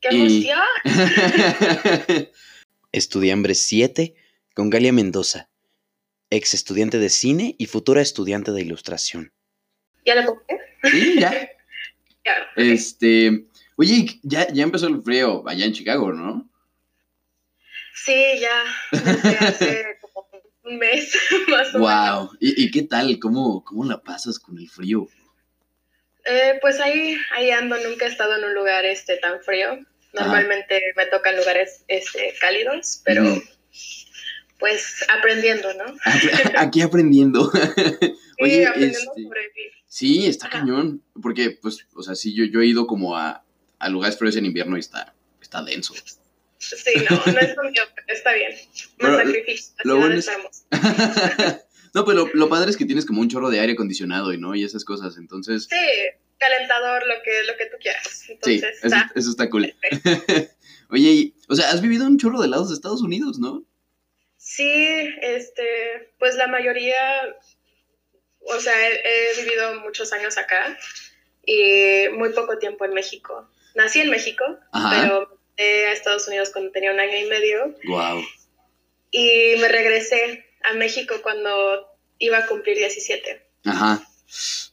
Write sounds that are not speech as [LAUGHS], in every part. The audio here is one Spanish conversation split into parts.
¡Qué emoción! Estudiambre 7 con Galia Mendoza, ex estudiante de cine y futura estudiante de ilustración. ¿Ya lo compré? Sí, ya. [LAUGHS] Ya. Este, oye, ya, ya empezó el frío allá en Chicago, ¿no? Sí, ya. Desde hace como un mes, [LAUGHS] más o menos. Wow. ¿Y, y qué tal? ¿Cómo, ¿Cómo la pasas con el frío? Eh, pues ahí, ahí ando, nunca he estado en un lugar este, tan frío. Normalmente me tocan lugares este, cálidos, pero pues aprendiendo, ¿no? [LAUGHS] Aquí aprendiendo. Sí, [LAUGHS] Oye, aprendiendo este, sí, está Ajá. cañón. Porque, pues, o sea, sí, yo, yo he ido como a, a lugares fríos en invierno y está, está denso. Sí, no, no es pero está bien. [LAUGHS] Me Pero sacrificio. lo bueno es- no, pues lo, lo padre es que tienes como un chorro de aire acondicionado y no, y esas cosas. Entonces, Sí, calentador, lo que, lo que tú quieras. sí, Entonces, eso, está eso está cool. [LAUGHS] Oye, y- o sea, has vivido un chorro de lados de Estados Unidos, ¿no? Sí, este, pues la mayoría, o sea, he, he vivido muchos años acá y muy poco tiempo en México. Nací en México, Ajá. pero me mudé a Estados Unidos cuando tenía un año y medio Wow. y me regresé a México cuando iba a cumplir 17. Ajá.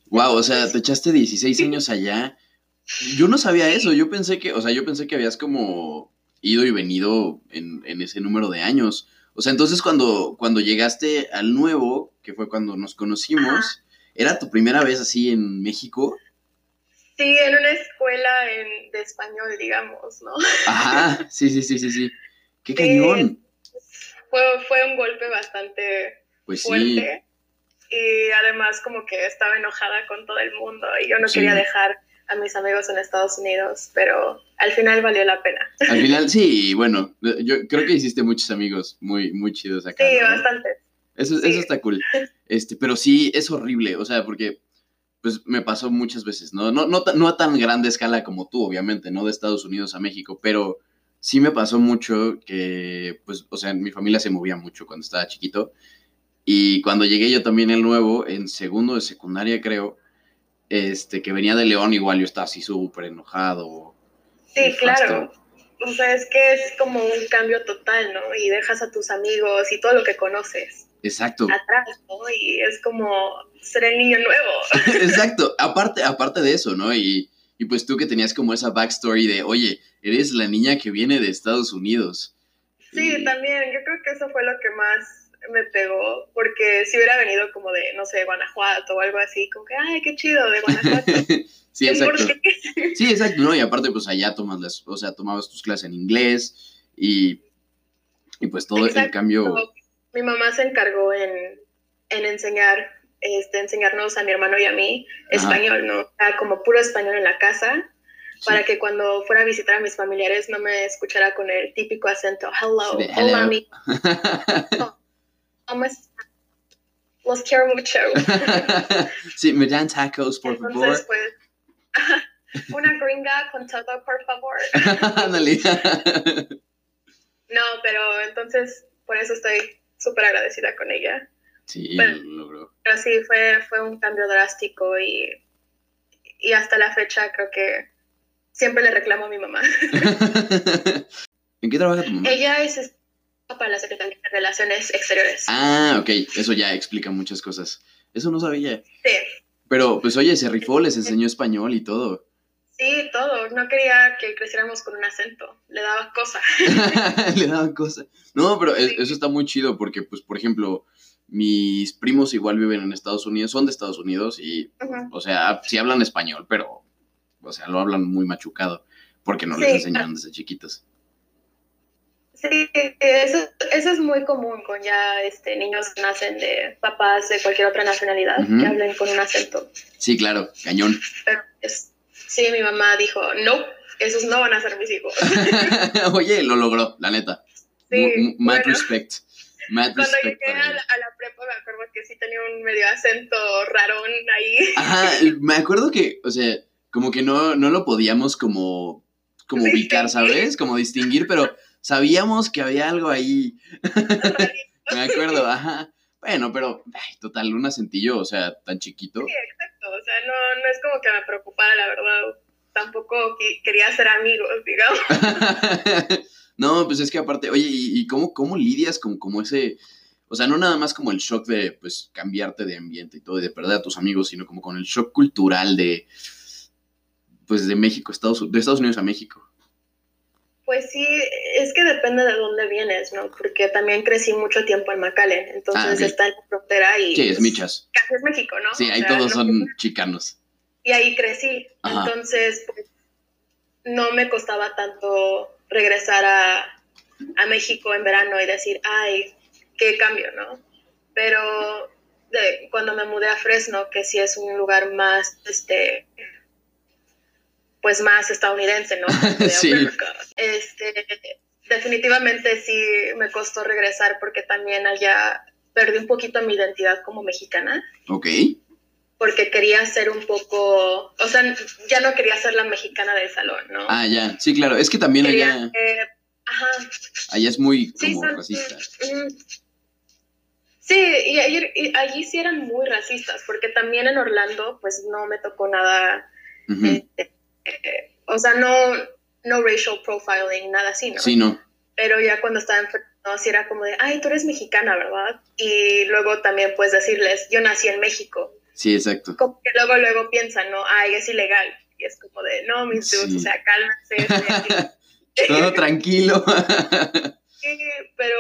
Wow, o sea, te echaste 16 años allá. Yo no sabía eso, yo pensé que, o sea, yo pensé que habías como ido y venido en, en ese número de años. O sea, entonces cuando, cuando llegaste al nuevo, que fue cuando nos conocimos, ¿era tu primera vez así en México? Sí, en una escuela en- de español, digamos, ¿no? Ajá, sí, sí, sí, sí, sí. ¡Qué Sí. [LAUGHS] cañón! Fue, fue un golpe bastante Pues sí, fuerte y además como que estaba enojada con todo el mundo y yo no Sí. quería dejar a mis amigos en Estados Unidos, pero al final valió la pena. al final [LAUGHS] sí, bueno, yo creo que hiciste muchos amigos muy, muy chidos acá. Sí, ¿no? bastante. Eso, Sí. eso está cool. [LAUGHS] Este, pero sí, es horrible, o sea, porque pues me pasó muchas veces, ¿no? No, no, no a tan grande escala como tú, obviamente, ¿no? De Estados Unidos a México, pero sí me pasó mucho que, pues, o sea, mi familia se movía mucho cuando estaba chiquito. Y cuando llegué yo también el nuevo, en segundo de secundaria, creo, este, que venía de León, igual yo estaba así súper enojado. Sí, claro. O sea, es que es como un cambio total, ¿no? Y dejas a tus amigos y todo lo que conoces Exacto. atrás, ¿no? Y es como ser el niño nuevo. [LAUGHS] Exacto, aparte, aparte de eso, ¿no? Y, y pues tú que tenías como esa backstory de, oye, eres la niña que viene de Estados Unidos. Sí, Y- también. Yo creo que eso fue lo que más me pegó, porque si hubiera venido como de, no sé, Guanajuato o algo así, como que, ay, qué chido, de Guanajuato. [LAUGHS] sí, exacto. Sí, exacto, ¿no? Y aparte, pues allá tomas las, o sea, tomabas tus clases en inglés y, y pues todo el cambio. Mi mamá se encargó en, en enseñar, este, enseñarnos a mi hermano y a mí Ajá. español, ¿no? Era como puro español en la casa, sí. para que cuando fuera a visitar a mis familiares no me escuchara con el típico acento, hello, Sí, hola, hello. [LAUGHS] mi, ¿cómo están? Los quiero mucho. [LAUGHS] sí, me dan tacos, por favor. Entonces, pues, [LAUGHS] una gringa con todo, por favor. [LAUGHS] No, pero entonces, por eso estoy súper agradecida con ella. sí, logró. Pero sí, fue, fue un cambio drástico y, y hasta la fecha creo que siempre le reclamo a mi mamá. ¿En qué trabaja tu mamá? Ella es es- para la Secretaría de Relaciones Exteriores. Ah, ok, eso ya explica muchas cosas. Eso no sabía. Sí, Pero, pues oye, se rifó, les enseñó español y todo. sí, todo. No quería que creciéramos con un acento. Le daba cosa. [LAUGHS] [LAUGHS] Le daban cosas. No, pero Sí. eso está muy chido porque, pues, por ejemplo, mis primos igual viven en Estados Unidos, son de Estados Unidos y, o sea, sí hablan español, pero, o sea, lo hablan muy machucado porque no les enseñaron desde chiquitos. Sí, eso, eso es muy común con ya este, niños que nacen de papás de cualquier otra nacionalidad que hablen con un acento. Sí, claro, cañón. Pero pues, sí, mi mamá dijo, no, esos no van a ser mis hijos. [LAUGHS] oye, lo logró, la neta. Sí, Mad bueno. respect. Mad Cuando respect llegué la, a la prepa me acuerdo que sí tenía un medio acento rarón ahí. Ajá, me acuerdo que, o sea, como que no, no lo podíamos como, como ubicar, ¿sabes? Como distinguir, pero sabíamos que había algo ahí. [LAUGHS] Me acuerdo, ajá. Bueno, pero, ay, total, un acentillo, o sea, tan chiquito. Sí, exacto. O sea, no, no es como que me preocupara, la verdad. tampoco quería ser amigos, digamos. [LAUGHS] no, pues es que aparte, oye, ¿y, y cómo, cómo lidias con como ese, o sea, no nada más como el shock de, pues, cambiarte de ambiente y todo, y de perder a tus amigos, sino como con el shock cultural de, pues, de México, Estados, de Estados Unidos a México? Pues sí, es que depende de dónde vienes, ¿no? Porque también crecí mucho tiempo en McAllen, entonces Ah, está en la frontera y... Sí, es pues, michas. Casi es México, ¿no? Sí, O ahí sea, todos no- son chicanos. Y ahí crecí, Ajá. entonces pues, no me costaba tanto regresar a, a México en verano y decir, ay, qué cambio, ¿no? Pero de- cuando me mudé a Fresno, que sí es un lugar más, este, pues más estadounidense, ¿no? [LAUGHS] Sí. Este, definitivamente sí me costó regresar porque también allá perdí un poquito mi identidad como mexicana Ok. porque quería ser un poco, o sea, ya no quería ser la mexicana del salón, ¿no? Ah, ya. Sí, claro. Es que también quería allá, ser- ajá, allá es muy como racista. mm, Sí, y, allí- y allí sí eran muy racistas, porque también en Orlando, pues no me tocó nada, eh, eh, o sea, no, no racial profiling, nada así, ¿no? Sí, no. Pero ya cuando estaba en Fresno, sí era como de, ay, tú eres mexicana, ¿verdad? Y luego también puedes decirles, yo nací en México. Sí, exacto. como que luego luego piensan, ¿no? Ay, es ilegal. Y es como de, no, mis dudes, Sí. o sea, cálmense. [LAUGHS] estoy aquí". Todo tranquilo. [LAUGHS] Sí, pero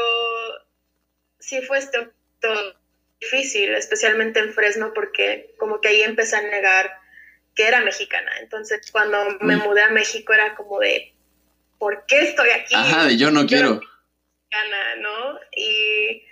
sí fue esto, todo difícil, especialmente en Fresno, porque como que ahí empecé a negar que era mexicana. Entonces, cuando me mudé a México era como de, ¿por qué estoy aquí? Ajá, de yo no Yo quiero. mexicana, ¿no? Y,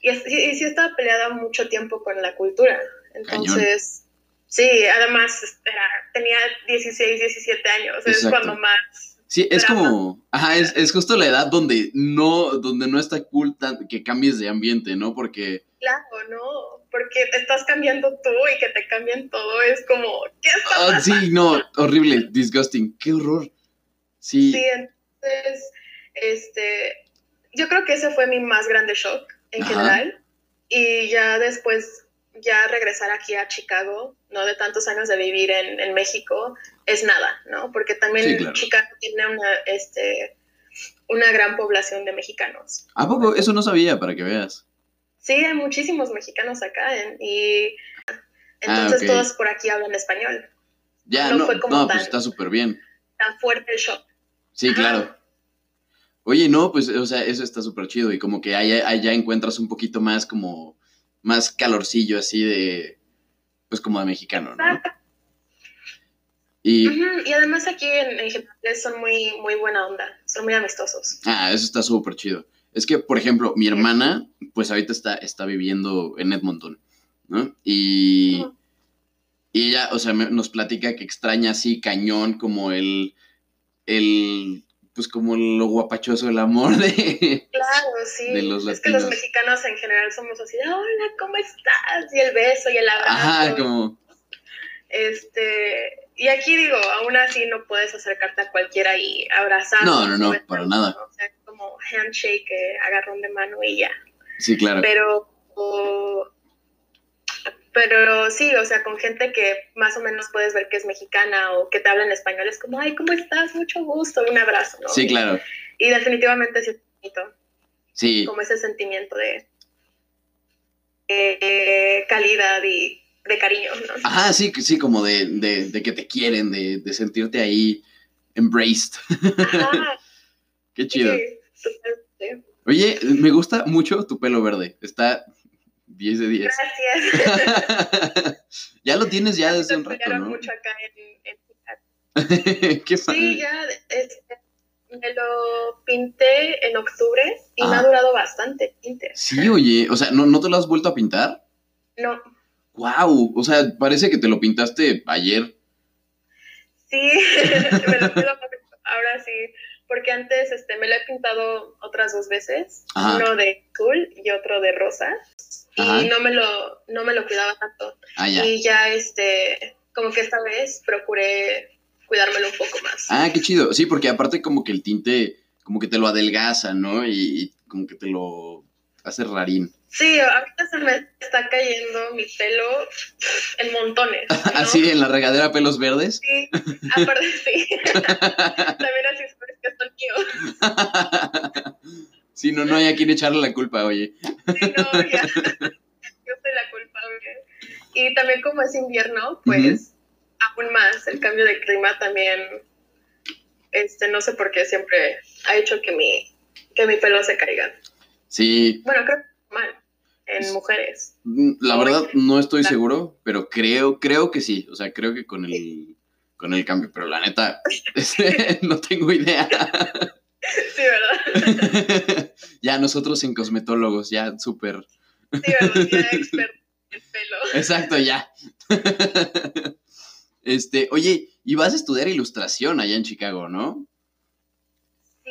y, y- y sí estaba peleada mucho tiempo con la cultura. Entonces, sí, además era, tenía 16, 17 años, es cuando más... Sí, es drama. como, ajá, es, es justo la edad donde no, donde no está cool tan- que cambies de ambiente, ¿no? Porque, Claro, ¿no? Porque te estás cambiando tú y que te cambien todo es como, ¿qué está ah, sí, no, horrible, disgusting, qué horror. Sí, Sí, entonces, este, yo creo que ese fue mi más grande shock en Ajá. general. Y ya después, ya regresar aquí a Chicago, ¿no? De tantos años de vivir en, en México, es nada, ¿no? Porque también Sí, claro. Chicago tiene una, este, una gran población de mexicanos. ¿a poco? Eso no sabía, para que veas. Sí, hay muchísimos mexicanos acá en- y entonces Ah, ok. todos por aquí hablan español. Ya, No no, fue como no, pues está súper bien. Tan fuerte el shock. Sí, Ajá. claro. Oye, no, pues, o sea, eso está súper chido y como que allá, allá encuentras un poquito más como, más calorcillo así de, pues como de mexicano, ¿no? Y, Y además aquí en, en general son muy, muy buena onda, son muy amistosos. ah, eso está súper chido. Es que, por ejemplo, mi hermana, pues ahorita está, está viviendo en Edmonton, ¿no? Y, y ella, o sea, me- nos platica que extraña así cañón como el, el, pues como lo guapachoso del amor de... Claro, sí. De los es que los mexicanos en general somos así hola, ¿cómo estás? Y el beso y el abrazo. Ajá, como... Este, y aquí digo, aún así no puedes acercarte a cualquiera y abrazar. No, no, no, para nada. O sea, como handshake, eh, agarrón de mano y ya. Sí, claro. Pero, o- pero sí, o sea, con gente que más o menos puedes ver que es mexicana o que te habla en español, es como, ay, ¿cómo estás? Mucho gusto, un abrazo, ¿no? Sí, claro. Y definitivamente sí es bonito, Sí, como ese sentimiento de eh, calidad y de cariño, ¿no? ajá, sí, sí, como de, de, de que te quieren, de, de sentirte ahí embraced. Ajá, [LAUGHS] Qué chido. sí. Oye, me gusta mucho tu pelo verde. Está 10 de 10. Gracias. [LAUGHS] ya lo tienes ya desde un Me rato, ¿no? mucho acá en, en [LAUGHS] Qué Sí, padre. ya este, me lo pinté en octubre y me Ah. ha durado bastante tinte. Sí, oye, o sea, ¿no, ¿no te lo has vuelto a pintar? No, ¡Wow! O sea, parece que te lo pintaste ayer. sí, [LAUGHS] me lo pido ahora sí, porque antes este, me lo he pintado otras dos veces, Ajá. uno de azul y otro de rosa, Ajá. y no me lo, no me lo cuidaba tanto. Ah, ya. Y ya, este, como que esta vez procuré cuidármelo un poco más. Ah, qué chido. Sí, porque aparte como que el tinte, como que te lo adelgaza, ¿no? Y, y como que te lo, hace rarín. Sí, ahorita se me está cayendo mi pelo en montones. [LAUGHS] ¿no? Así en la regadera pelos verdes. Sí, aparte sí. [LAUGHS] También así es que son míos. [LAUGHS] Sí, no, no hay a quien echarle la culpa, oye. Sí, no, ya. Yo soy la culpable. Y también como es invierno, pues aún más el cambio de clima también, este, no sé por qué siempre ha hecho que mi, que mi pelo se caiga. Sí, Bueno, creo que normal en mujeres. la verdad no estoy seguro, pero creo, creo que sí. O sea, creo que con el, con el cambio, pero la neta, [LAUGHS] este, [LAUGHS] no tengo idea. [LAUGHS] Sí, ¿verdad? ya nosotros en cosmetólogos, ya súper. Sí, ¿verdad? Ya experto en el pelo. Exacto, ya. Este, oye, y vas a estudiar ilustración allá en Chicago, ¿no? Sí,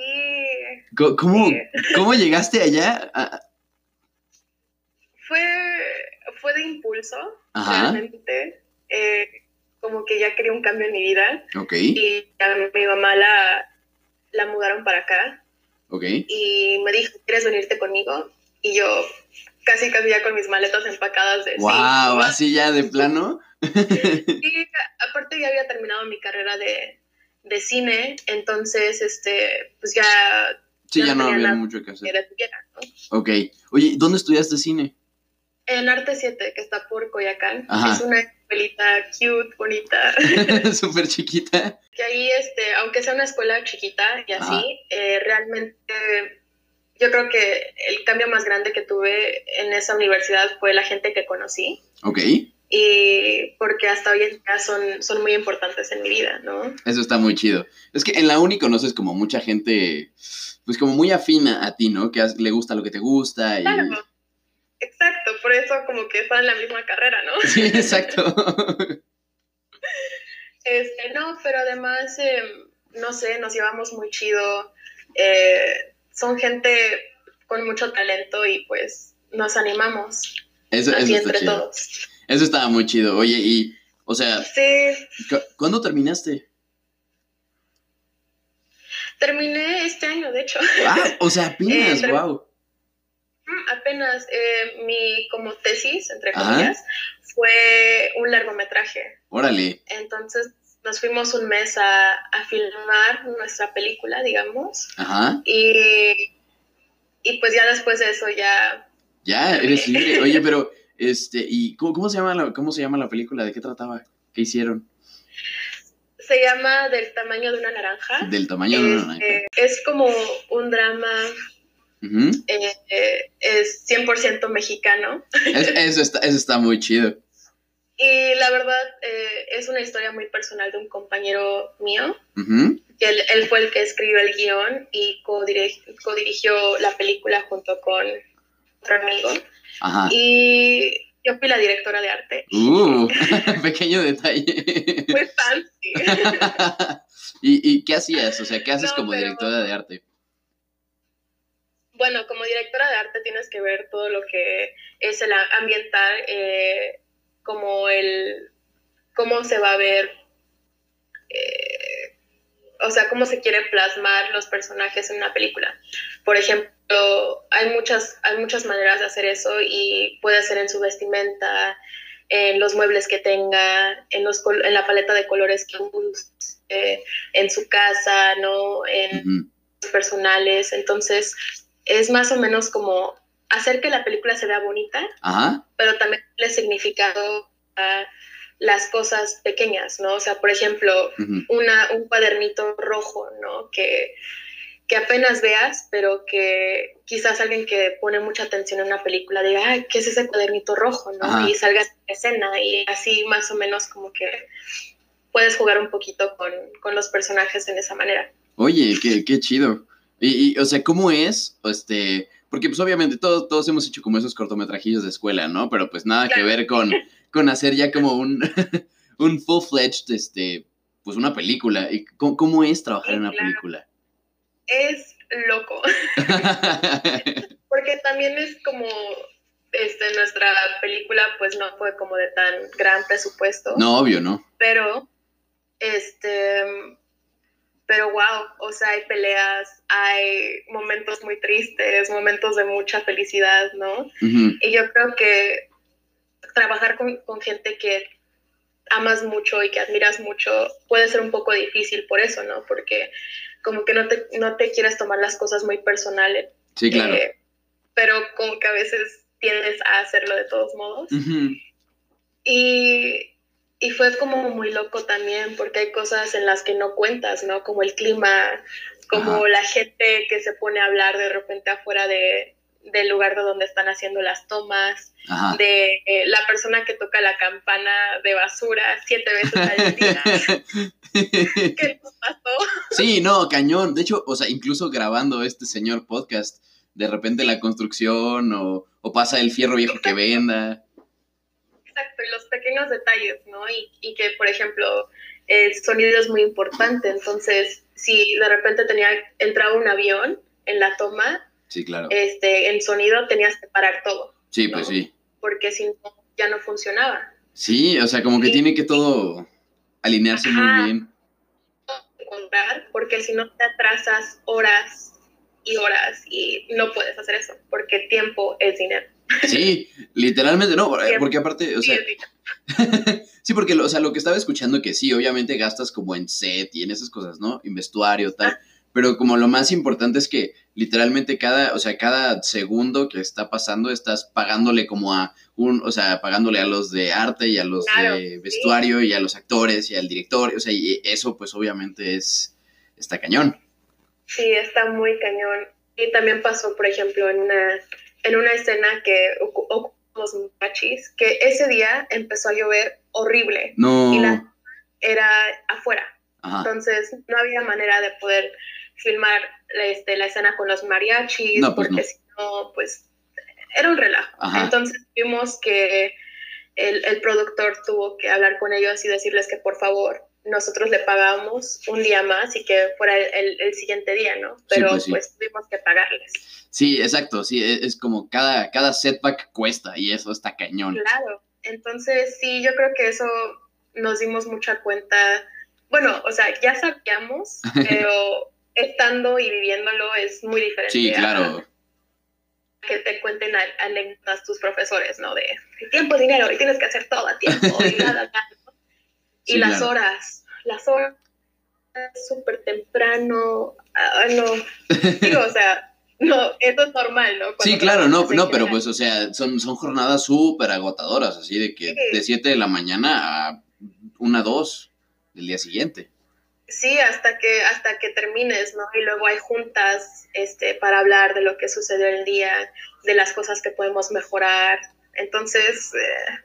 ¿Cómo, Sí. cómo llegaste allá? Ah, fue de impulso, Ajá, realmente. Eh, como que ya quería un cambio en mi vida. ok, Y a mi mamá la, la mudaron para acá. ok. Y me dijo, ¿quieres venirte conmigo? Y yo casi casi ya con mis maletas empacadas de Wow, así ya de plano. Y aparte ya había terminado mi carrera de, de cine, entonces, este, pues ya Sí, Ya ya no había nada mucho que que hacer. detuviera, ¿no? Ok. Oye, ¿dónde estudiaste cine? En Arte 7, que está por Coyacán, Ajá. es una escuelita cute, bonita, [LAUGHS] [LAUGHS] Súper chiquita. que ahí, este, aunque sea una escuela chiquita y así, eh, realmente yo creo que el cambio más grande que tuve en esa universidad fue la gente que conocí Ok, y porque hasta hoy en día son, son muy importantes en mi vida, ¿no? eso está muy chido. Es que en la uni conoces como mucha gente, pues como muy afina a ti, ¿no? Que le gusta lo que te gusta y... Claro, exacto, por eso como que están en la misma carrera, ¿no? [LAUGHS] Sí, exacto. Este, no, pero además, eh, no sé, nos llevamos muy chido. eh, son gente con mucho talento y pues nos animamos Eso, así eso está entre chido. todos. Eso estaba muy chido. Oye, y, o sea, Sí, cu- ¿cuándo terminaste? terminé este año, de hecho. Ah, o sea, [LAUGHS] apenas, Eh, wow. Apenas eh, mi como tesis, entre Ajá. comillas, fue un largometraje. Órale. Entonces nos fuimos un mes a, a filmar nuestra película, digamos, Ajá. y, y pues ya después de eso ya Ya, eres libre. Oye, pero, [LAUGHS] este, ¿y cómo, cómo se llama la, cómo se llama la película? ¿De qué trataba? ¿Qué hicieron? se llama Del tamaño de una naranja. Del tamaño de una naranja. Este, es como un drama, Ujú. eh, eh, es 100% mexicano. Es- [LAUGHS] eso, está, eso está muy chido. Y la verdad eh, es una historia muy personal de un compañero mío, que él, él fue el que escribió el guion y codirig- codirigió la película junto con otro amigo. Ajá. Y yo fui la directora de arte. Uh, [LAUGHS] [LAUGHS] pequeño detalle. Muy fancy. ¿Y, ¿Y qué hacías? O sea, ¿qué haces No, como pero- directora de arte? Bueno, como directora de arte tienes que ver todo lo que es el ambiental, eh, como el, cómo se va a ver, eh, o sea, cómo se quiere plasmar los personajes en una película. Por ejemplo, hay muchas, hay muchas maneras de hacer eso y puede ser en su vestimenta, en los muebles que tenga, en, los, col- en la paleta de colores que use, en su casa, ¿no? En, Ujú. personales, entonces es más o menos como hacer que la película se vea bonita, Ajá. pero también le significado a las cosas pequeñas, ¿no? O sea, por ejemplo, una, un cuadernito rojo, ¿no? Que, que apenas veas, pero que quizás alguien que pone mucha atención en una película diga, ay, ¿qué es ese cuadernito rojo, no? Ajá. Y salga en escena y así más o menos como que puedes jugar un poquito con, con los personajes en esa manera. Oye, qué, qué chido. Y, y, o sea, ¿cómo es? Este, porque pues obviamente todos, todos hemos hecho como esos cortometrajillos de escuela, ¿no? Pero pues nada que ver con, con hacer ya como un, [LAUGHS] un full-fledged, este, pues una película. ¿Y cómo, cómo es trabajar Sí, en una claro. película? Es loco. [LAUGHS] Porque también es como este, nuestra película, pues no fue como de tan gran presupuesto, no, obvio, ¿no? pero este pero wow, o sea, hay peleas, hay momentos muy tristes, momentos de mucha felicidad, ¿no? Y yo creo que trabajar con, con gente que amas mucho y que admiras mucho puede ser un poco difícil por eso, ¿no? Porque como que no te, no te quieres tomar las cosas muy personales. Sí, claro. eh, pero como que a veces tiendes a hacerlo de todos modos. Ujú. Y, y fue como muy loco también, porque hay cosas en las que no cuentas, ¿no? Como el clima, como Ajá. la gente que se pone a hablar de repente afuera de, del lugar de donde están haciendo las tomas, Ajá. de eh, la persona que toca la campana de basura siete veces al día. [LAUGHS] [LAUGHS] ¿Qué nos pasó? Sí, no, cañón. De hecho, o sea, incluso grabando este señor podcast, de repente la construcción o, o pasa el fierro viejo que venda. Y los pequeños detalles, ¿no? Y, y que, por ejemplo, el sonido es muy importante. Entonces, si de repente tenía, entraba un avión en la toma, Sí, claro. este, en sonido tenías que parar todo, Sí, pues sí. porque si no, ya no funcionaba. Sí, o sea, como que Sí. tiene que todo alinearse Ajá. muy bien. Porque si no te atrasas horas y horas y no puedes hacer eso, porque tiempo es dinero. Sí, literalmente no, Siempre. porque aparte, o sea, [LAUGHS] sí, porque o sea, lo que estaba escuchando que sí, obviamente gastas como en set y en esas cosas, ¿no? En vestuario, tal. Pero como lo más importante es que literalmente cada, o sea, cada segundo que está pasando estás pagándole como a un, o sea, pagándole a los de arte y a los Claro, de sí. vestuario y a los actores y al director, o sea, y eso pues obviamente es, está cañón. Sí, está muy cañón. Y también pasó, por ejemplo, en una, en una escena que ocu- ocupamos machis, que ese día empezó a llover horrible. No, Y la- Era afuera. ajá, Entonces no había manera de poder filmar este, la escena con los mariachis, No, pues porque no. si no, pues era un relajo. Ajá. Entonces vimos que el, el productor tuvo que hablar con ellos y decirles que por favor nosotros le pagamos un día más y que fuera el, el- el siguiente día, ¿no? Pero pues pues, sí. tuvimos que pagarles. sí, exacto, sí, es, es como cada, cada setback cuesta y eso está cañón. Claro. Entonces sí, yo creo que eso nos dimos mucha cuenta. Bueno, o sea, ya sabíamos, [LAUGHS] pero estando y viviéndolo es muy diferente. Sí, a claro. Que te cuenten a- anécdotas tus profesores, ¿no? De tiempo es dinero y tienes que hacer todo a tiempo y nada, nada. Y Sí, las claro. horas, las horas súper temprano, ah, no, [LAUGHS] digo, o sea, no, eso es normal, ¿no? Sí, claro, no, no, pero pues, o sea, son, son jornadas súper agotadoras, así de que Sí. de 7 de la mañana a una, dos del día siguiente. Sí, hasta que, hasta que termines, ¿no? Y luego hay juntas este, para hablar de lo que sucedió el día, de las cosas que podemos mejorar. Entonces, eh,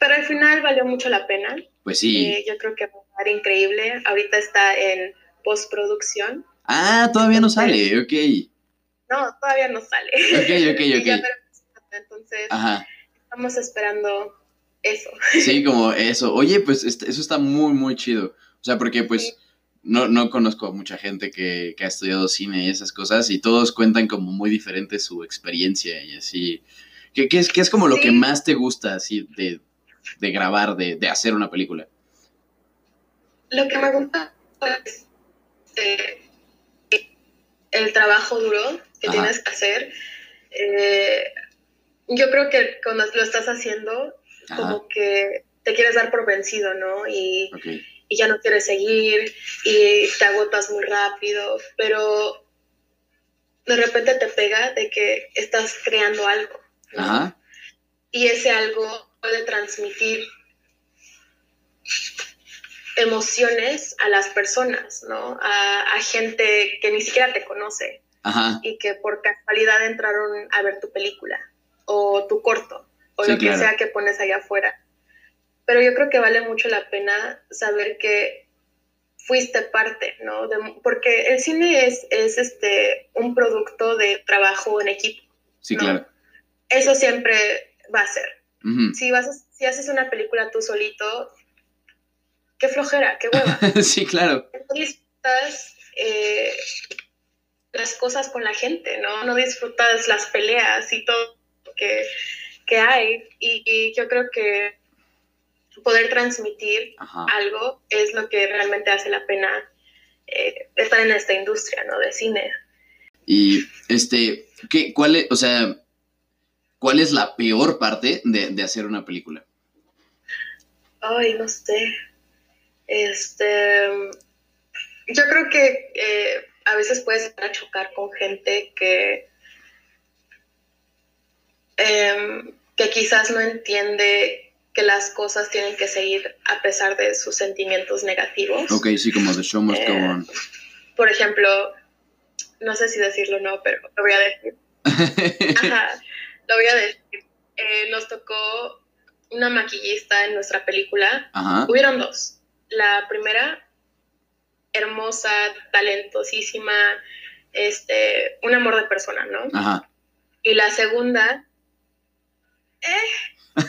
pero al final valió mucho la pena. Pues sí. Eh, yo creo que va a estar increíble. Ahorita está en postproducción. ah, todavía no sale, ok. No, todavía no sale. Ok, ok, [LAUGHS] ok. ya. Entonces, Ajá. estamos esperando eso. Sí, como eso. Oye, pues est- eso está muy, muy chido. O sea, porque pues Sí. no, no conozco a mucha gente que, que ha estudiado cine y esas cosas y todos cuentan como muy diferente su experiencia y así. ¿Qué, qué es, qué es como lo Sí. que más te gusta así de, de grabar, de, de hacer una película? Lo que me gusta es eh, el trabajo duro que Ajá. tienes que hacer. Eh, yo creo que cuando lo estás haciendo, Ajá, como que te quieres dar por vencido, ¿no? Y, y ya no quieres seguir y te agotas muy rápido, pero de repente te pega de que estás creando algo. ¿no? Ajá, y ese algo puede transmitir emociones a las personas, ¿no? A, a gente que ni siquiera te conoce ajá. y que por casualidad entraron a ver tu película o tu corto o Sí, lo que claro. sea que pones allá afuera. Pero yo creo que vale mucho la pena saber que fuiste parte, ¿no? De- porque el cine es, es este, un producto de trabajo en equipo. Sí, No. claro. Eso siempre va a ser. Si vas a- si haces una película tú solito, qué flojera, qué hueva. [LAUGHS] sí, claro. No disfrutas eh, las cosas con la gente, ¿no? No disfrutas las peleas y todo que, que hay. Y, y yo creo que poder transmitir Ajá. algo es lo que realmente hace la pena eh, estar en esta industria, ¿no? De cine. Y, este, ¿qué, cuál es, o sea, cuál es la peor parte de, de hacer una película? Ay, no sé. Este, yo creo que eh, a veces puedes a chocar con gente que, em, que quizás no entiende que las cosas tienen que seguir a pesar de sus sentimientos negativos. Ok, sí, como The Show Must Go Eh, On. Por ejemplo, no sé si decirlo o no, pero lo voy a decir. [LAUGHS] Ajá, lo voy a decir. Eh, nos tocó una maquillista en nuestra película. Ajá. Hubieron dos. La primera, hermosa, talentosísima, este, un amor de persona, ¿no? Ajá. Y la segunda, [LAUGHS] [LAUGHS]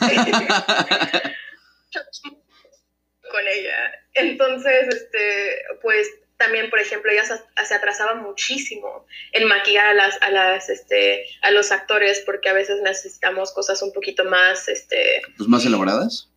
con ella. Entonces, este, pues también, por ejemplo, ella se, atrasaba muchísimo en maquillar a las, a las, este, a los actores porque a veces necesitamos cosas un poquito más, este, pues más elaboradas.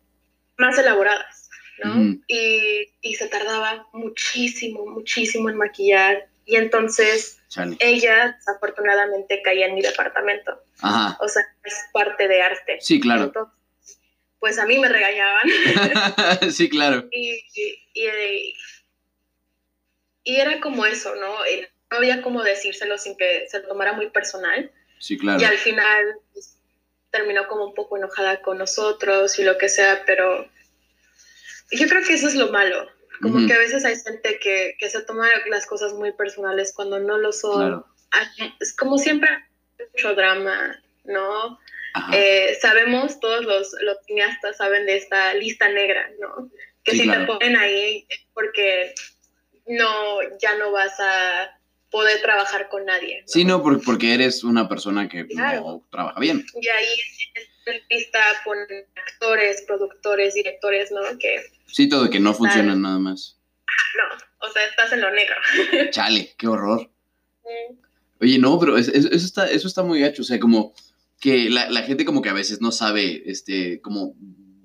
más elaboradas, ¿no? Y, y se tardaba muchísimo, muchísimo en maquillar. Y entonces Chale. ella desafortunadamente caía en mi departamento. Ajá. O sea, es parte de arte. Sí, claro. Entonces, pues a mí me regañaban. [LAUGHS] sí, claro. [LAUGHS] y, y, y- y era como eso, ¿no? No había como decírselo sin que se lo tomara muy personal. Sí, claro. Y al final pues, terminó como un poco enojada con nosotros y lo que sea, pero yo creo que eso es lo malo. Como Ujú. que a veces hay gente que, que se toma las cosas muy personales cuando no lo son. Claro. Es como siempre, mucho drama, ¿no? Eh, sabemos, todos los, los cineastas saben de esta lista negra, ¿no? Que Sí, si claro. te ponen ahí porque no, ya no vas a poder trabajar con nadie. Sí, no, por- porque eres una persona que Claro. no trabaja bien. Y ahí en la lista ponen actores, productores, directores, ¿no? Que Sí, todo que no Claro. funciona nada más. no, o sea, estás en lo negro. [LAUGHS] Chale, qué horror. Oye, no, pero es- es- eso, está, eso está muy gacho. O sea, como que la, la gente como que a veces no sabe, este, como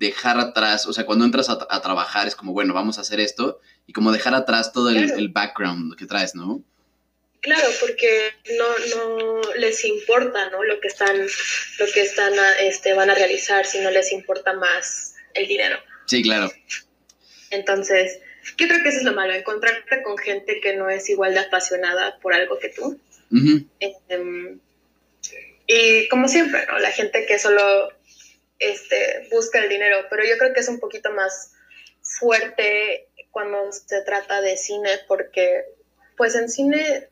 dejar atrás, o sea, cuando entras a, a trabajar es como, bueno, vamos a hacer esto, y como dejar atrás todo el, Claro. el background que traes, ¿no? Claro, porque no, no les importa, ¿no? Lo que están, lo que están, a- este, van a realizar, si no les importa más el dinero. Sí, claro. Entonces, yo creo que eso es lo malo, encontrarte con gente que no es igual de apasionada por algo que tú. Em, y como siempre, ¿no? La gente que solo este, busca el dinero, pero yo creo que es un poquito más fuerte cuando se trata de cine, porque pues en cine,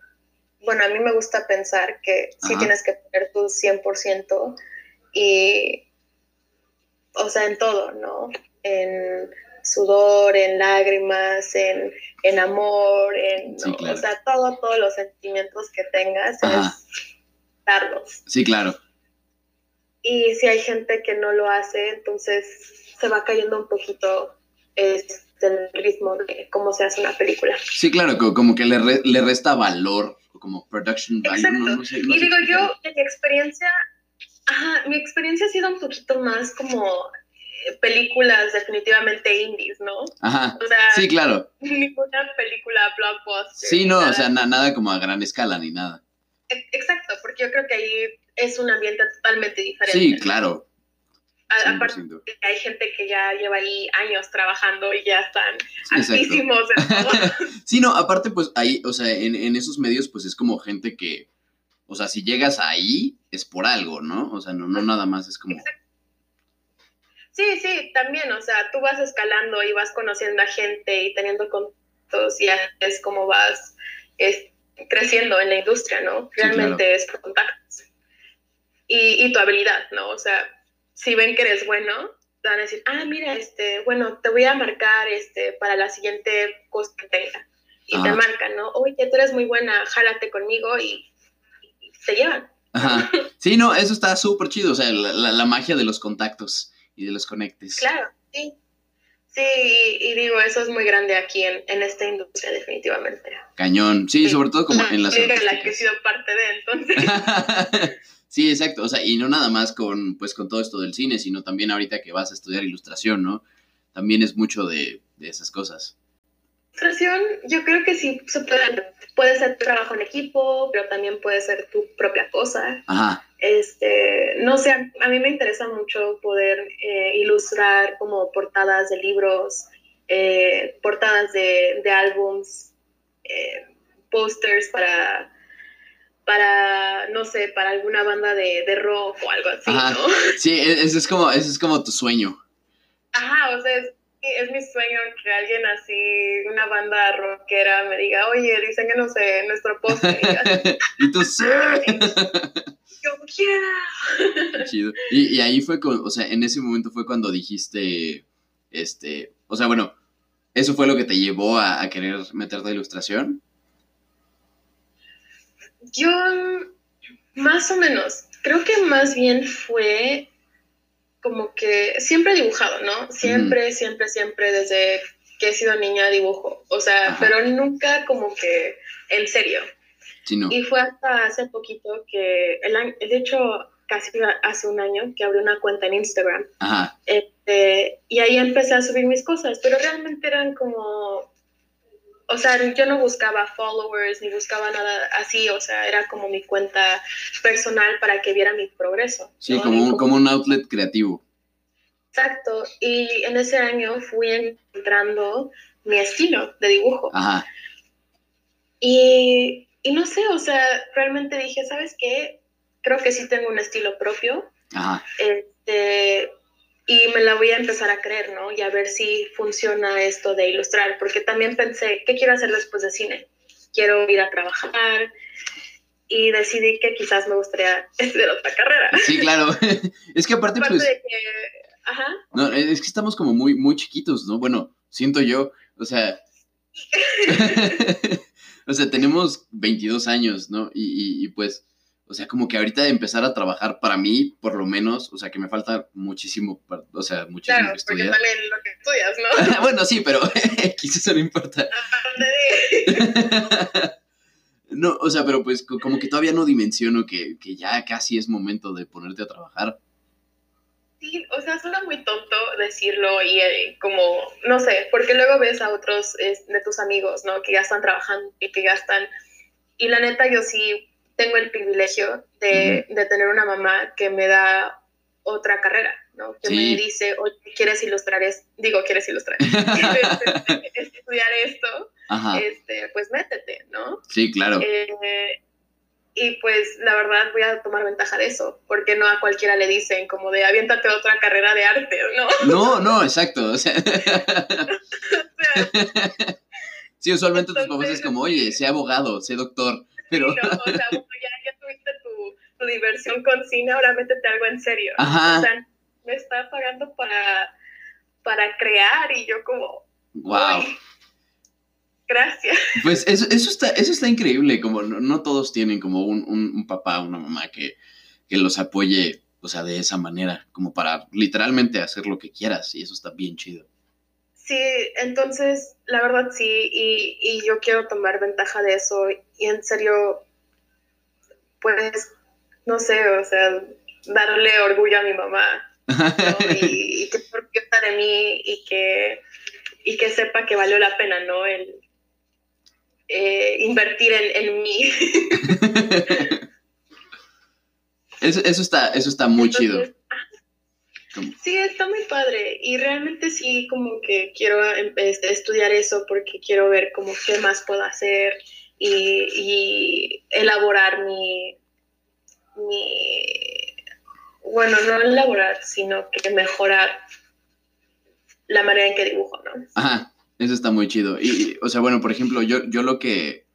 bueno, a mí me gusta pensar que sí Ajá. tienes que poner tu 100% y, o sea, en todo, ¿no? En sudor, en lágrimas, en, en amor, en, Sí, o sea, todo, todos los sentimientos que tengas es darlos. Sí, claro. Y si hay gente que no lo hace, entonces se va cayendo un poquito este, el ritmo de cómo se hace una película. Sí, claro, co- como que le, re- le resta valor, como production value. Exacto. No, no sé, no y digo yo, en mi experiencia, ajá, mi experiencia ha sido un poquito más como eh, películas definitivamente indies, ¿no? Ajá. O sea, Sí, claro. [LAUGHS] ninguna película blockbuster. Sí, no, nada. o sea, na- nada como a gran escala ni nada. Exacto, porque yo creo que ahí es un ambiente totalmente diferente. Sí, claro. A- Aparte 100%. que hay gente que ya lleva ahí años trabajando y ya están todo. [LAUGHS] Sí, no, aparte, pues ahí, o sea, en, en esos medios, pues es como gente que, o sea, si llegas ahí, es por algo, ¿no? O sea, no, no nada más es como. Sí, sí, también, o sea, tú vas escalando y vas conociendo a gente y teniendo contactos y es como vas es, creciendo en la industria, ¿no? Sí, Realmente es por contactos. Y, y tu habilidad, ¿no? O sea, si ven que eres bueno, te van a decir, ah, mira, este, bueno, te voy a marcar este, para la siguiente cosa que tenga. Y te marcan, ¿no? Oye, tú eres muy buena, jálate conmigo y, y te llevan. Ajá. [LAUGHS] Sí, no, eso está súper chido, o sea, la, la- la magia de los contactos y de los conectes. Claro, sí. Sí, y, y digo, eso es muy grande aquí en, en esta industria, definitivamente. Cañón. Sí, Sí. sobre todo como en las de la que he sido parte de, entonces. [LAUGHS] sí, exacto. O sea, y no nada más con, pues, con todo esto del cine, sino también ahorita que vas a estudiar ilustración, ¿no? También es mucho de, de esas cosas. Ilustración, yo creo que sí se puede, puede ser trabajo en equipo, pero también puede ser tu propia cosa. Ajá. Este, no sé, a mí me interesa mucho poder eh, ilustrar como portadas de libros, eh, portadas de, de álbums, eh, posters para, para, no sé, para alguna banda de, de rock o algo así, Ajá. ¿no? Sí, e- ese es como, ese es como tu sueño. Ajá, o sea, es, es mi sueño que alguien así, una banda rockera, me diga, oye, diseñanos eh, nuestro póster. Y así, [LAUGHS] y tú sí. [LAUGHS] yo quiero. Chido. Y, y ahí fue, con, o sea, en ese momento fue cuando dijiste, este, o sea, bueno, ¿eso fue lo que te llevó a, a querer meterte a ilustración? Yo, más o menos, creo que más bien fue como que siempre he dibujado, ¿no? Siempre, siempre, siempre, desde que he sido niña dibujo. O sea, Ajá. pero nunca como que en serio. Sí, no. Y fue hasta hace poquito que, el año, de hecho, casi hace un año que abrí una cuenta en Instagram. Ajá. Este, y ahí empecé a subir mis cosas, pero realmente eran como, o sea, yo no buscaba followers ni buscaba nada así, o sea, era como mi cuenta personal para que viera mi progreso. Sí, ¿no? como un, como un outlet creativo. Exacto, y en ese año fui encontrando mi estilo de dibujo. Ajá. Y, y no sé, o sea, realmente dije, ¿sabes qué? Creo que sí tengo un estilo propio. Ajá. Este, y me la voy a empezar a creer, ¿no? Y a ver si funciona esto de ilustrar, porque también pensé, ¿qué quiero hacer después de cine? Quiero ir a trabajar y decidí que quizás me gustaría [LAUGHS] estudiar otra carrera. Sí, claro. [LAUGHS] es que aparte, Aparte pues, de que, ajá, no, es que estamos como muy, muy chiquitos, ¿no? Bueno, siento yo, o sea, [LAUGHS] o sea, tenemos 22 años, ¿no? Y, y, y, pues, o sea, como que ahorita empezar a trabajar para mí, por lo menos, o sea, que me falta muchísimo, o sea, muchísimo claro, porque estudiar. también lo que estudias, ¿no? [LAUGHS] bueno, sí, pero [LAUGHS] eso no importa. De... no, o sea, pero pues co- como que todavía no dimensiono que, que ya casi es momento de ponerte a trabajar. Sí, o sea, suena muy tonto decirlo y eh, como, no sé, porque luego ves a otros es, de tus amigos, ¿no? Que ya están trabajando y que ya están... Y la neta, yo sí tengo el privilegio de, de tener una mamá que me da otra carrera, ¿no? Que Sí. me dice, oye, ¿quieres ilustrar esto? Digo, ¿quieres ilustrar? [LAUGHS] [LAUGHS] ¿Quieres estudiar esto? Ajá, Este, pues métete, ¿no? sí, claro. Eh, y pues la verdad voy a tomar ventaja de eso, porque no a cualquiera le dicen como de aviéntate otra carrera de arte, ¿no? No, no, exacto. O sea, [LAUGHS] sí, usualmente tus papás es como, oye, sé abogado, sé doctor, pero... Sí, no, o sea, [LAUGHS] bueno, ya, ya tuviste tu, tu diversión con cine, ahora métete algo en serio. O sea, me está pagando para, para crear y yo como, Wow. "Uy, gracias. Pues eso, eso, está, eso está increíble, como no, no todos tienen como un, un- un papá, una mamá que, que los apoye, o sea, de esa manera, como para literalmente hacer lo que quieras, y eso está bien chido. Sí, entonces, la verdad sí, y, y yo quiero tomar ventaja de eso y en serio, pues, no sé, o sea, darle orgullo a mi mamá, ¿no? [LAUGHS] Y, y que esté orgullosa de mí y que, y que sepa que valió la pena, ¿no? El eh, invertir en, en mí. [LAUGHS] Eso, eso, está, eso está muy chido. Entonces, Sí, está muy padre y realmente sí como que quiero estudiar eso porque quiero ver como qué más puedo hacer y, y elaborar mi, mi, bueno, no elaborar, sino que mejorar la manera en que dibujo, ¿no? Ajá, eso está muy chido. Y, o sea, bueno, por ejemplo, yo, yo lo que,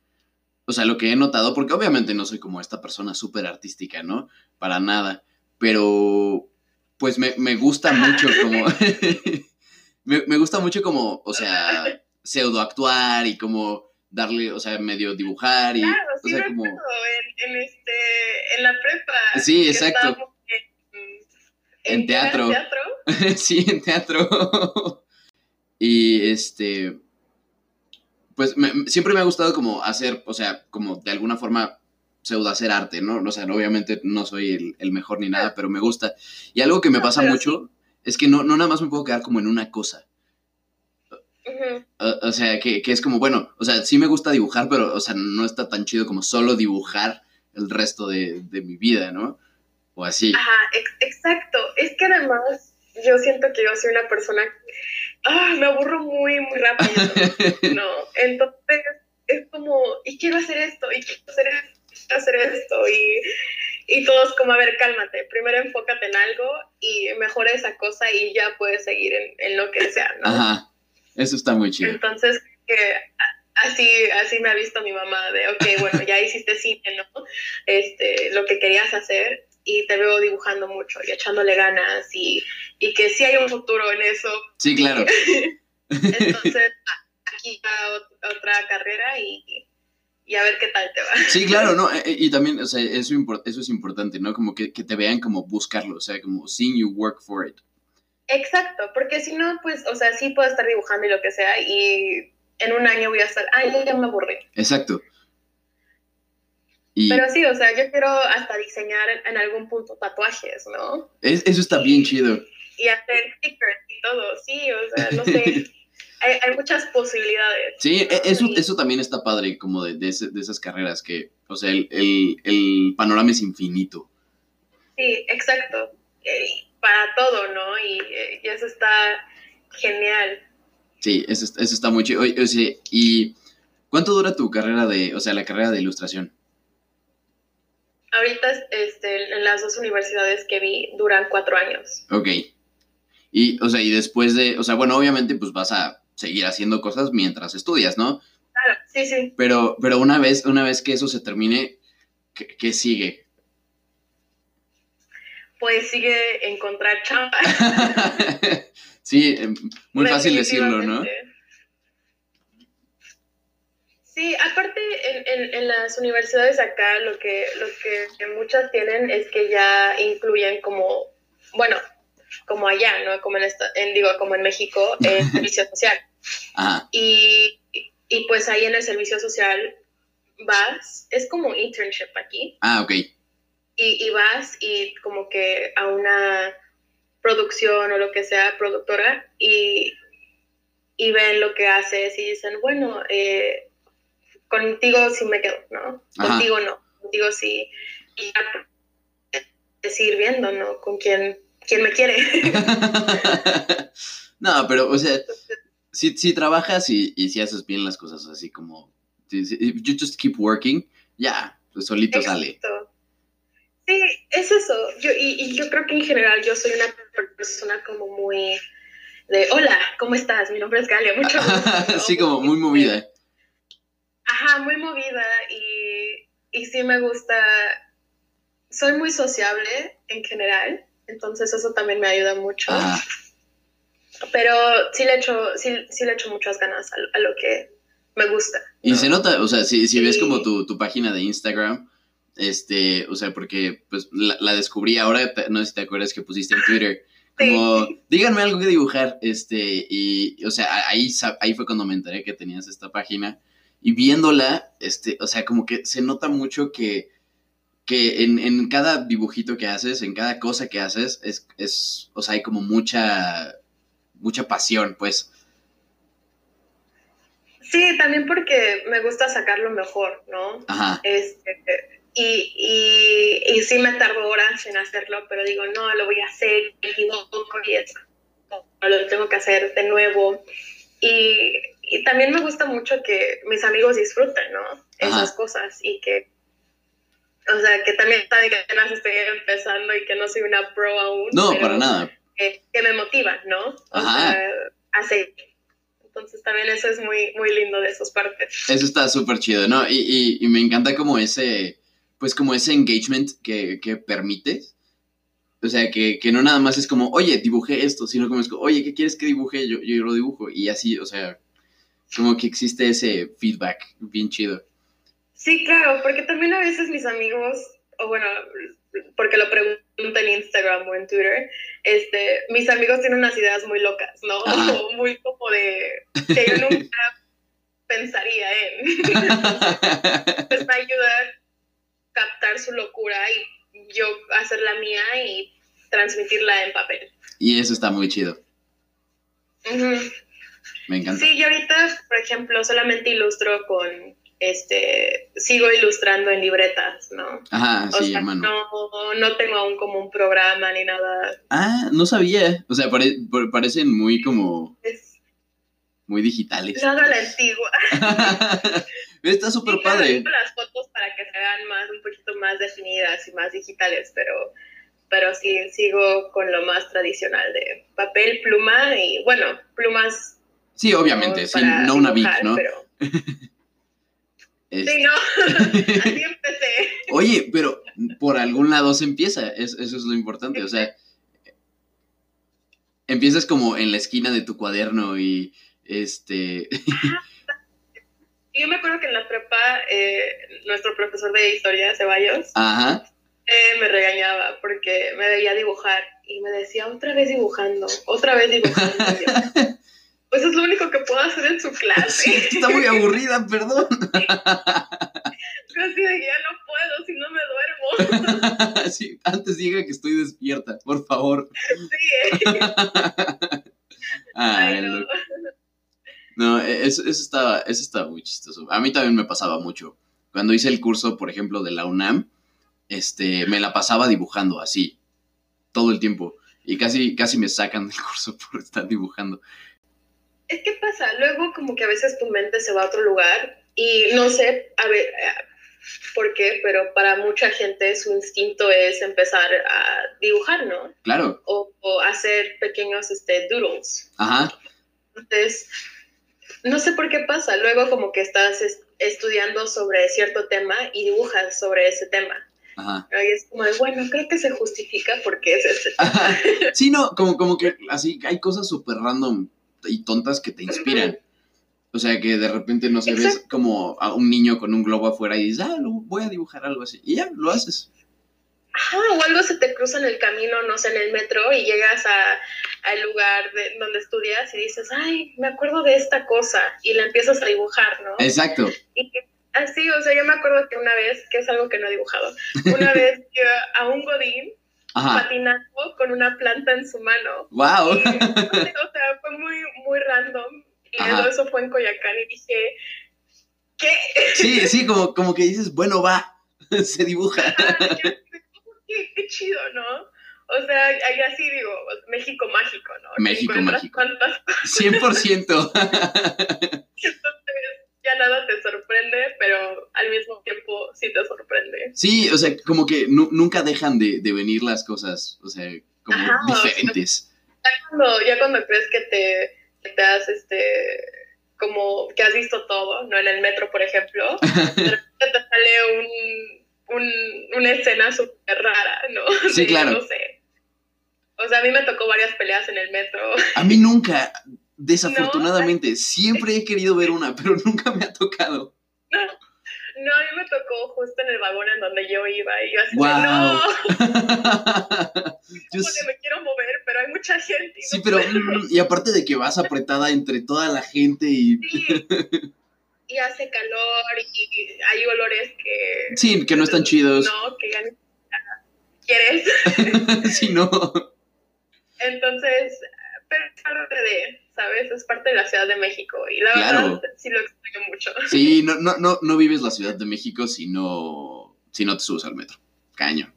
o sea, lo que he notado, porque obviamente no soy como esta persona súper artística, ¿no? Para nada, pero pues me, me gusta mucho [LAUGHS] como, [LAUGHS] me, me gusta mucho como, o sea, pseudo actuar y como darle, o sea, medio dibujar y, Claro, o sea, como, en, en, este, en la prepa. Sí, exacto. En, En teatro. teatro. [LAUGHS] sí, en teatro. y este, pues me- siempre me ha gustado como hacer, o sea, como de alguna forma pseudo hacer arte, ¿no? O sea, obviamente no soy el, el mejor ni nada, pero me gusta. Y algo que me No, pasa mucho es que no, no nada más me puedo quedar como en una cosa. O, o sea, que, que es como, bueno, o sea, sí me gusta dibujar, pero, o sea, no está tan chido como solo dibujar el resto de, de mi vida, ¿no? O así. Ajá, ex- exacto. Es que además yo siento que yo soy una persona, ah, me aburro muy, muy rápido, [LAUGHS] ¿no? Entonces es como, y quiero hacer esto, y quiero hacer esto, hacer esto, y, y todos como, a ver, cálmate, primero enfócate en algo y mejora esa cosa y ya puedes seguir en, en lo que sea, ¿no? Ajá. Eso está muy chido. Entonces, que así, así me ha visto mi mamá, de, ok, bueno, ya hiciste cine, ¿no? Este, lo que querías hacer y te veo dibujando mucho y echándole ganas y, y que sí hay un futuro en eso. Sí, claro. [LAUGHS] Entonces, aquí va ot- otra carrera y, y a ver qué tal te va. Sí, claro, ¿no? [LAUGHS] Eh, eh, Y también, o sea, eso, eso es importante, ¿no? Como que, que te vean como buscarlo, o sea, como seeing you work for it. Exacto, porque si no, pues, o sea, sí puedo estar dibujando y lo que sea y en un año voy a estar, ay, ya me aburrí. Exacto. Y Pero sí, o sea, yo quiero hasta diseñar en, en algún punto tatuajes, ¿no? es- eso está bien chido. Y hacer stickers y todo, sí, o sea, no sé. [LAUGHS] hay, hay muchas posibilidades. Sí, e- eso, eso también está padre, como de, de, ese- de esas carreras que, o sea, el, el, el panorama es infinito. Sí, exacto. Eh, para todo, ¿no? Y, eh, y eso está genial. Sí, eso, es- eso está muy chido. Oye, o sea, ¿y cuánto dura tu carrera de, o sea, la carrera de ilustración? Ahorita, este, en las dos universidades que vi, duran cuatro años. Ok. Y, o sea, y después de, o sea, bueno, obviamente, pues vas a seguir haciendo cosas mientras estudias, ¿no? Claro, sí, sí. Pero, pero una vez, una vez que eso se termine, ¿qué, qué sigue? Pues sigue encontrar chamba. [LAUGHS] sí, em, muy fácil decirlo, ¿no? Sí, aparte en, en, en las universidades acá lo que, lo que muchas tienen es que ya incluyen como, bueno, como allá, ¿no? Como en, esta, en digo, como en México, el [LAUGHS] servicio social. Ajá, Y, y pues ahí en el servicio social vas, es como internship aquí, ah, ok. y, y vas y como que a una producción o lo que sea, productora, y, y ven lo que haces y dicen, bueno, eh, contigo sí me quedo, ¿no? Ajá. Contigo no, contigo sí. Y ya, pues, ir viendo, ¿no? Con quién, quién me quiere. [LAUGHS] no, pero, o sea, si, si trabajas y, y si haces bien las cosas así como, if you just keep working, ya, pues solito sale. Sí, es eso. Yo, y, y yo creo que en general yo soy una persona como muy de, hola, ¿cómo estás? Mi nombre es Galia, mucho [LAUGHS] gusto. sí, como muy movida. Ajá, muy movida y, y sí me gusta, soy muy sociable en general, entonces eso también me ayuda mucho, Ajá. pero sí le echo, sí, sí le echo muchas ganas a, a lo que me gusta. Y ¿no? se nota, o sea, si, si ves como tu, tu página de Instagram, este, o sea, porque pues la, la descubrí ahora, no sé si te acuerdas que pusiste en Twitter, como, díganme algo que dibujar, este, y, o sea, ahí, ahí fue cuando me enteré que tenías esta página, y viéndola, este, o sea, como que se nota mucho que, que en, en cada dibujito que haces, en cada cosa que haces, es, es, o sea, hay como mucha, mucha pasión, pues. Sí, también porque me gusta sacar lo mejor, ¿no? Ajá, Este, y, y, y sí me tardo horas en hacerlo, pero digo, no, lo voy a hacer, y y eso, lo tengo que hacer de nuevo. Y, y también me gusta mucho que mis amigos disfruten, ¿no? Esas Ajá. cosas y que, o sea, que también saben que apenas estoy empezando y que no soy una pro aún. no, pero para nada. Que, que me motivan, ¿no? O Ajá. sea, a seguir. Entonces también eso es muy, muy lindo de sus partes. Eso está súper chido, ¿no? Y, y, y me encanta como ese, pues como ese engagement que, que permites. O sea, que, que no nada más es como, oye, dibujé esto, sino como es como, oye, ¿qué quieres que dibuje? Yo, yo lo dibujo. Y así, o sea, como que existe ese feedback bien chido. Sí, claro, porque también a veces mis amigos, o bueno, porque lo pregunto en Instagram o en Twitter, este, mis amigos tienen unas ideas muy locas, ¿no? Ajá. [LAUGHS] O muy como de que yo nunca pensaría en. [LAUGHS] Entonces me ayuda a captar su locura y yo hacer la mía y transmitirla en papel. y eso está muy chido. Me encanta. Sí, yo ahorita, por ejemplo, solamente ilustro con, este, sigo ilustrando en libretas, ¿no? Ajá, O sí, sea, hermano. no, no tengo aún como un programa ni nada. Ah, no sabía. O sea, pare- pa- parecen muy como, Es muy digitales. nada la antigua. [LAUGHS] Está súper Sí, padre. las fotos para que se vean más, un poquito más definidas y más digitales, pero, pero sí, sigo con lo más tradicional de papel, pluma y, bueno, plumas. Sí, obviamente, sí, no una dibujar, ¿no? Pero, [LAUGHS] Sí, no, [LAUGHS] así empecé. Oye, pero por algún lado se empieza, es- eso es lo importante, o sea, empiezas como en la esquina de tu cuaderno y este, Yo me acuerdo que en la prepa, eh, nuestro profesor de historia, Ceballos, ajá, eh, me regañaba porque me veía dibujar y me decía, otra vez dibujando, otra vez dibujando. [LAUGHS] Pues es lo único que puedo hacer en su clase. sí, está muy aburrida, perdón. Así de ya no puedo, si no me duermo. [LAUGHS] Sí, antes diga que estoy despierta, por favor. Sí, eh. [LAUGHS] Ay, Ay, no. No, e- eso, eso estaba, eso estaba muy chistoso. A mí también me pasaba mucho. Cuando hice el curso, por ejemplo, de la UNAM, este, me la pasaba dibujando así, todo el tiempo. Y casi, casi me sacan del curso [LAUGHS] por estar dibujando. Es que pasa, luego como que a veces tu mente se va a otro lugar y no sé, a ver, eh, por qué, pero para mucha gente su instinto es empezar a dibujar, ¿no? Claro, O, o hacer pequeños este, doodles. ajá, Entonces, no sé por qué pasa. Luego como que estás es- estudiando sobre cierto tema y dibujas sobre ese tema. ajá. Y es como bueno, creo que se justifica porque es ese. Ajá. Sí, no, como, como que así hay cosas súper random y tontas que te inspiran. O sea, que de repente, no sé, ves como a un niño con un globo afuera y dices, ah, lo, voy a dibujar algo así. Y ya, lo haces. Ajá, o algo se te cruza en el camino, no sé, en el metro y llegas a, al lugar de, donde estudias y dices, ay, me acuerdo de esta cosa y la empiezas a dibujar, ¿no? Exacto. Y así, o sea, yo me acuerdo que una vez, que es algo que no he dibujado, una [LAUGHS] vez yo a un godín Ajá. patinando con una planta en su mano. Wow. Y, o sea, fue muy, muy random. Y luego eso fue en Coyacán y dije, ¿qué? Sí, sí, como, como que dices, bueno, va, [LAUGHS] se dibuja. Yo- qué, qué chido, ¿no? O sea, ahí así digo, México mágico, ¿no? México mágico. tantas cosas, 100%. [LAUGHS] entonces ya nada te sorprende, pero al mismo tiempo sí te sorprende. Sí, o sea, como que nu- nunca dejan de, de venir las cosas, o sea, como Ajá, o sea, diferentes. Ya cuando, ya cuando crees que te, que te has, este, como que has visto todo, ¿no? En el metro, por ejemplo, [LAUGHS] de repente te sale un, un, una escena súper rara, ¿no? Sí, De, claro. No sé. O sea, a mí me tocó varias peleas en el metro. A mí nunca, [LAUGHS] desafortunadamente, siempre he querido ver una, pero nunca me ha tocado. No, a mí me tocó justo en el vagón en donde yo iba y yo así, Guau. no, [LAUGHS] Yo que me quiero mover, pero hay mucha gente. y sí, no pero, puedo". mm, y aparte de que vas apretada entre toda la gente y... Sí. Y hace calor y hay olores que... Sí, que no están chidos. No, que ya ni quieres. [LAUGHS] Sí, no. Entonces, parte de, ¿sabes? Es parte de la Ciudad de México y la Claro. verdad sí lo extraño mucho. Sí, no, no, no, no vives la Ciudad de México si no, si no te subes al metro. Caño.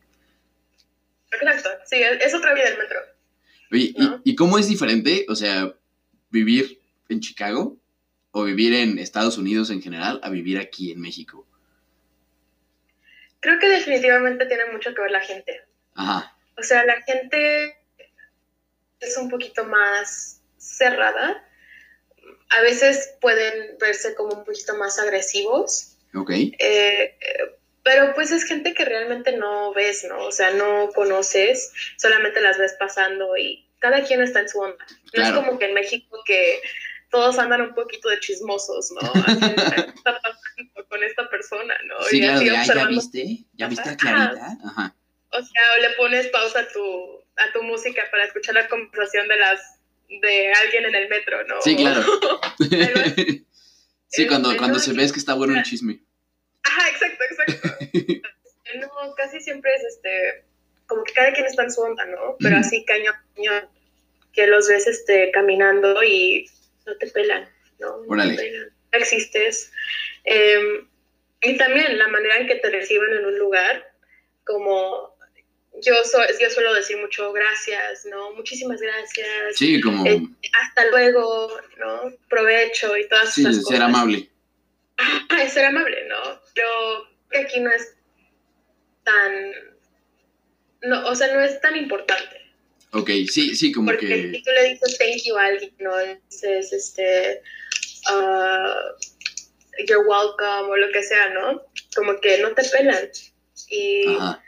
Exacto, sí, es, otra vida el metro. Oye, ¿y-. ¿y, cómo es diferente, o sea, vivir en Chicago o vivir en Estados Unidos en general a vivir aquí en México? Creo que definitivamente tiene mucho que ver la gente. Ajá, O sea, la gente es un poquito más cerrada. A veces pueden verse como un poquito más agresivos, ok. eh, pero pues es gente que realmente no ves, ¿no? O sea, no conoces, solamente las ves pasando y cada quien está en su onda. No Claro. es como que en México que todos andan un poquito de chismosos, ¿no? [LAUGHS] Así, ¿qué está pasando con esta persona, no? Sí, Y claro, así de, "Ay, ¿ya viste? ¿Ya viste a. Clarita? Ajá. o sea, o le pones pausa a tu, a tu música para escuchar la conversación de las de alguien en el metro, ¿no? Sí, claro. [LAUGHS] [LAUGHS] Sí, cuando, cuando se ves que está bueno el chisme. Ajá, exacto, exacto. [LAUGHS] No, casi siempre es este, como que cada quien está en su onda, ¿no? Pero así caño, caño, que los ves este, caminando y no te pelan, ¿no? No Órale. te pelan, no existes. Eh, y también la manera en que te reciben en un lugar, como yo, so- yo suelo decir mucho gracias, ¿no? Muchísimas gracias. Sí, como... Eh, hasta luego, ¿no? Provecho y todas Sí, esas ser cosas. amable. Ah, es ser amable, ¿no? Yo que aquí no es tan, no, o sea, no es tan importante. Ok, sí, sí, como Porque si que... tú le dices thank you a alguien, ¿no? Dices, este, ah, you're welcome o lo que sea, ¿no? Como que no te pelan. Y, Ajá.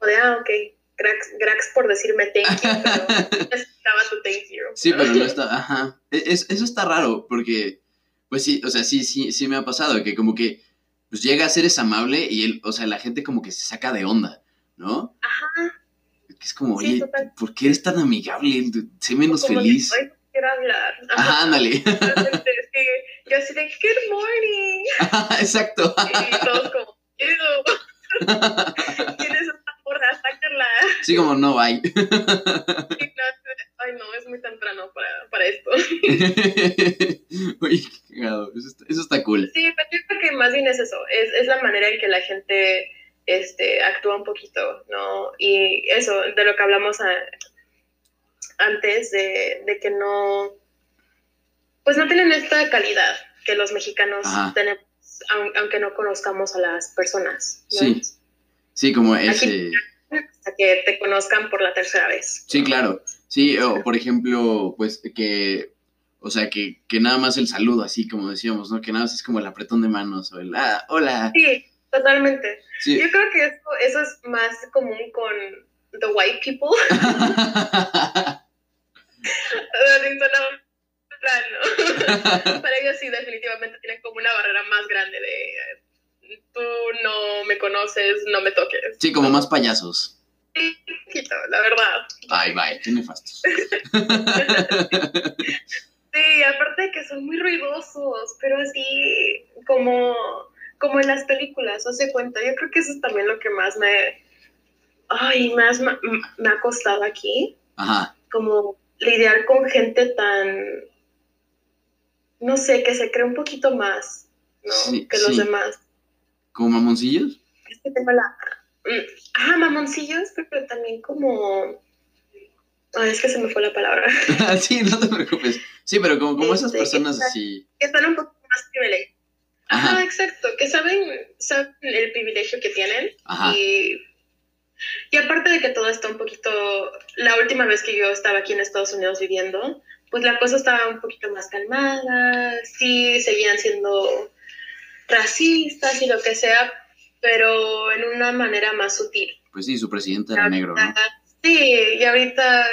O de, ah, ok, gracias, gracias por decirme thank you, pero no [LAUGHS] necesitaba tu thank you. Sí, pero no está, ajá. E- es- eso está raro, porque, pues sí, o sea, sí, sí, sí me ha pasado, que como que, pues llega a ser es amable y él, o sea, la gente como que se saca de onda, ¿no? Ajá. Que es como, oye. ¿por qué eres tan amigable? Sé menos Como feliz. "Ay, no quiero hablar. Ajá, ándale. [LAUGHS] Sí. Yo así de, good morning. Ajá, Exacto. Y todos como, ew. [LAUGHS] ¿Quién es Sáquenla. Sí, como no, bye. Y [LAUGHS] no, Ay, no, es muy temprano para, para esto. [LAUGHS] Oye, qué cagado. Eso está, eso está cool. Sí, pero yo creo que más bien es eso. Es, es la manera en que la gente este, actúa un poquito, ¿no? Y eso, de lo que hablamos a- antes, de, de que no. Pues no tienen esta calidad que los mexicanos Ajá. tenemos, aun- aunque no conozcamos a las personas. ¿no? Sí. Sí, como ese... hasta que te conozcan por la tercera vez. Sí, claro. Sí, o por ejemplo, pues que, o sea, que, que nada más el saludo, así como decíamos, ¿no? Que nada más es como el apretón de manos o el, ah, hola. Sí, totalmente. Sí. Yo creo que eso, eso es más común con the white people. [LAUGHS] [LAUGHS] Para ellos sí, definitivamente tienen como una barrera más grande de tú no me conoces, no me toques. Sí, como más payasos. Sí, poquito, la verdad. Ay, bye, qué nefastos. [LAUGHS] Sí, aparte de que son muy ruidosos, pero así como, como en las películas, hace cuenta. Yo creo que eso es también lo que más me, ay, más me ha costado aquí, Ajá. como lidiar con gente tan, no sé, que se cree un poquito más, ¿no? Sí, que los sí. demás. ¿Como mamoncillos? Es que tengo la, ah, mamoncillos, pero también como, ay, es que se me fue la palabra. [LAUGHS] sí, no te preocupes. Sí, pero como, como esas Este, personas exacto. así. que están un poco más privilegiados. Ajá, Ajá, exacto, que saben, saben el privilegio que tienen ajá. y, y aparte de que todo está un poquito, la última vez que yo estaba aquí en Estados Unidos viviendo, pues la cosa estaba un poquito más calmada, sí, seguían siendo racistas y lo que sea, pero en una manera más sutil. Pues sí, su presidente era negro, ¿no? Sí, y ahorita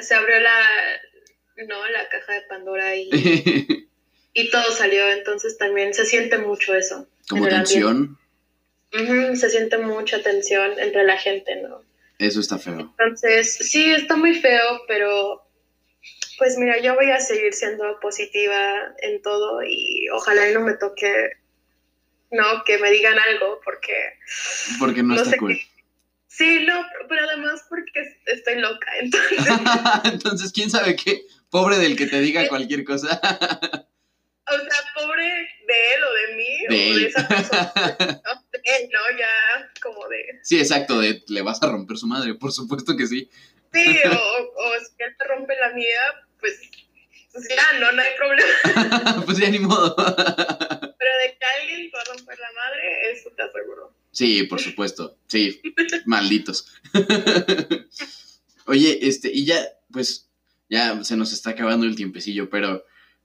se abrió la, no, la caja de Pandora y [LAUGHS] y todo salió, entonces también se siente mucho eso. como tensión, se siente mucha tensión entre la gente, ¿no? eso está feo. Entonces, sí, está muy feo, pero pues mira, yo voy a seguir siendo positiva en todo y ojalá y no me toque, no, que me digan algo, porque Porque no, No está sé cool. sí, no, pero además porque estoy loca, [LAUGHS] entonces, [LAUGHS] Entonces, ¿quién sabe qué? Pobre del que te diga cualquier cosa. [LAUGHS] o sea, pobre de él o de mí, De o de esa persona, no, él, ¿no? Ya como de... Sí, exacto, de le vas a romper su madre, por supuesto que sí. Sí, o, [LAUGHS] o si él te rompe la mía, pues, pues ya, no, no hay problema. [LAUGHS] pues ya ni modo. [LAUGHS] Pero de que alguien te va a romper la madre, eso te aseguro. Sí, por supuesto. Sí, malditos. Oye, este, y ya, pues, ya se nos está acabando el tiempecillo, pero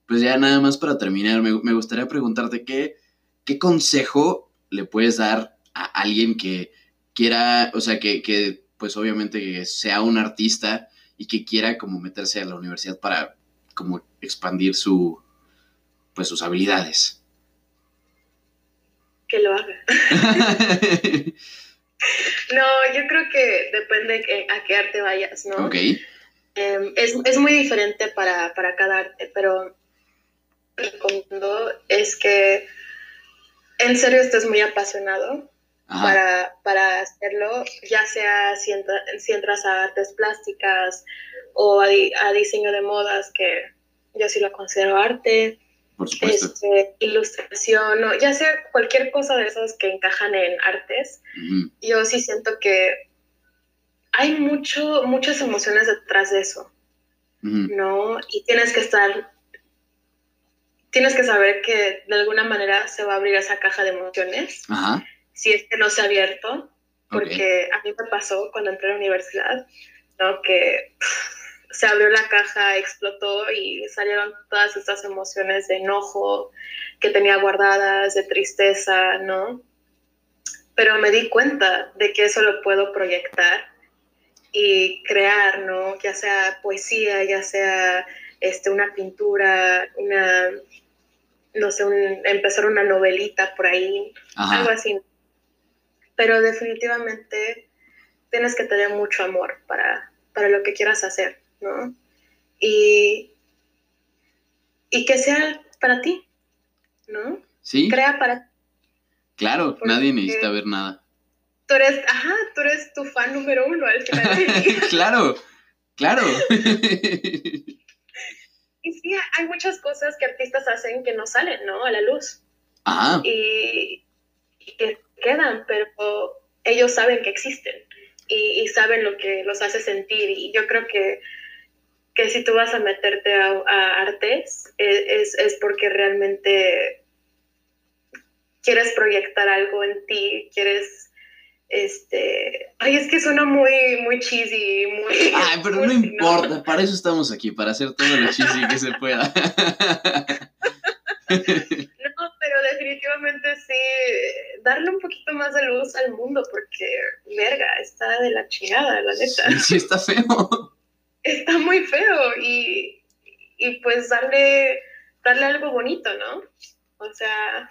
pues ya nada más para terminar, me, me gustaría preguntarte qué, qué consejo le puedes dar a alguien que quiera, o sea, que, que pues obviamente que sea un artista y que quiera como meterse a la universidad para como expandir su, pues sus habilidades. Que lo haga. [LAUGHS] No, yo creo que depende que- a qué arte vayas, ¿no? ok, Em, es, es muy diferente para, para cada arte, pero recomiendo es que en serio estés muy apasionado para, para hacerlo, ya sea si, entra- si entras a artes plásticas o a, di- a diseño de modas, que yo sí lo considero arte. Por supuesto. Este, ilustración, o ya sea cualquier cosa de esas que encajan en artes, yo sí siento que hay mucho, muchas emociones detrás de eso. ¿no? Y tienes que estar, tienes que saber que de alguna manera se va a abrir esa caja de emociones, Ajá. si es que no se ha abierto, porque a mí me pasó cuando entré a la universidad, ¿no? Que pff, se abrió la caja, explotó y salieron todas estas emociones de enojo que tenía guardadas, de tristeza, ¿no? Pero me di cuenta de que eso lo puedo proyectar y crear, ¿no? Ya sea poesía, ya sea este, una pintura, una, no sé, un- empezar una novelita por ahí, algo así. Pero definitivamente tienes que tener mucho amor para, para lo que quieras hacer, ¿no? Y, y que sea para ti, ¿no? Sí, Crea para claro, porque- nadie necesita ver nada. tú eres, ajá, tú eres tu fan número uno al final [LAUGHS] claro, claro. [LAUGHS] Y sí, hay muchas cosas que artistas hacen que no salen, ¿no? A la luz. Ajá. y, y que quedan, pero ellos saben que existen y, y saben lo que los hace sentir. Y yo creo que, que si tú vas a meterte a, a artes, e- es, es porque realmente quieres proyectar algo en ti, quieres... Este, ay, es que suena muy, muy cheesy, muy. Ay, pero [LAUGHS] no importa, para eso estamos aquí, para hacer todo lo cheesy que se pueda. [LAUGHS] No, pero definitivamente sí, darle un poquito más de luz al mundo, porque, verga, está de la chingada, la neta. Sí, sí está feo. Está muy feo y, y pues darle, darle algo bonito, ¿no? O sea,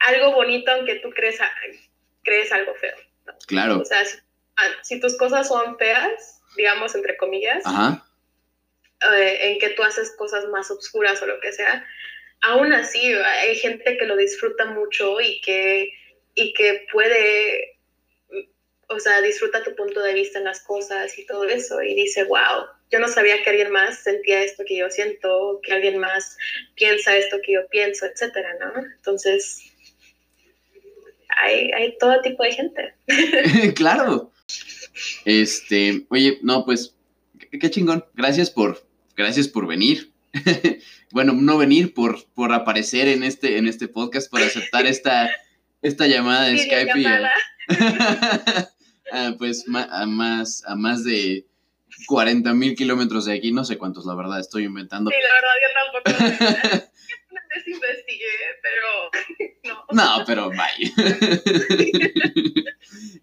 algo bonito aunque tú crees, a- crees algo feo. ¿no? Claro. O sea, si, ah, si tus cosas son feas, digamos, entre comillas, Ajá. eh, en que tú haces cosas más oscuras o lo que sea, aún así hay gente que lo disfruta mucho y que, y que puede, o sea, disfruta tu punto de vista en las cosas y todo eso y dice, wow, yo no sabía que alguien más sentía esto que yo siento, que alguien más piensa esto que yo pienso, etcétera, ¿no? Entonces, hay, hay todo tipo de gente. [LAUGHS] claro. Este, oye, no, pues, qué, qué chingón. Gracias por, gracias por venir. [LAUGHS] bueno, no venir, por, por aparecer en este, en este podcast, por aceptar esta, esta llamada de Skype. y a-. [LAUGHS] Ah, pues a más, a más de 40 mil kilómetros de aquí, no sé cuántos, la verdad, estoy inventando. Sí, la verdad, yo tampoco. Vez investigué, pero [LAUGHS] no. No, pero vaya. [LAUGHS]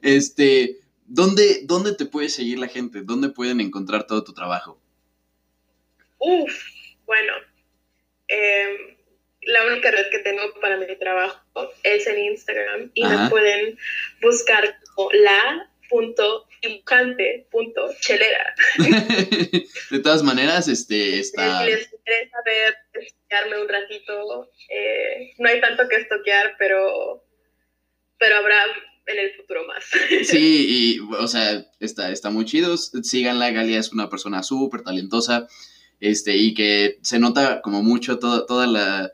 este, ¿dónde, ¿dónde te puede seguir la gente? ¿Dónde pueden encontrar todo tu trabajo? Uf, bueno. em, la única red que tengo para mi trabajo es en Instagram y Ajá. me pueden buscar como la.dibujante.chelera. [LAUGHS] de todas maneras, este, está... Si les interesa ver, estoquearme un ratito, eh, no hay tanto que estoquear, pero, pero habrá en el futuro más. [LAUGHS] Sí, y, o sea, está, está muy chido. Síganla, Galia es una persona súper talentosa, este, y que se nota como mucho todo, toda la,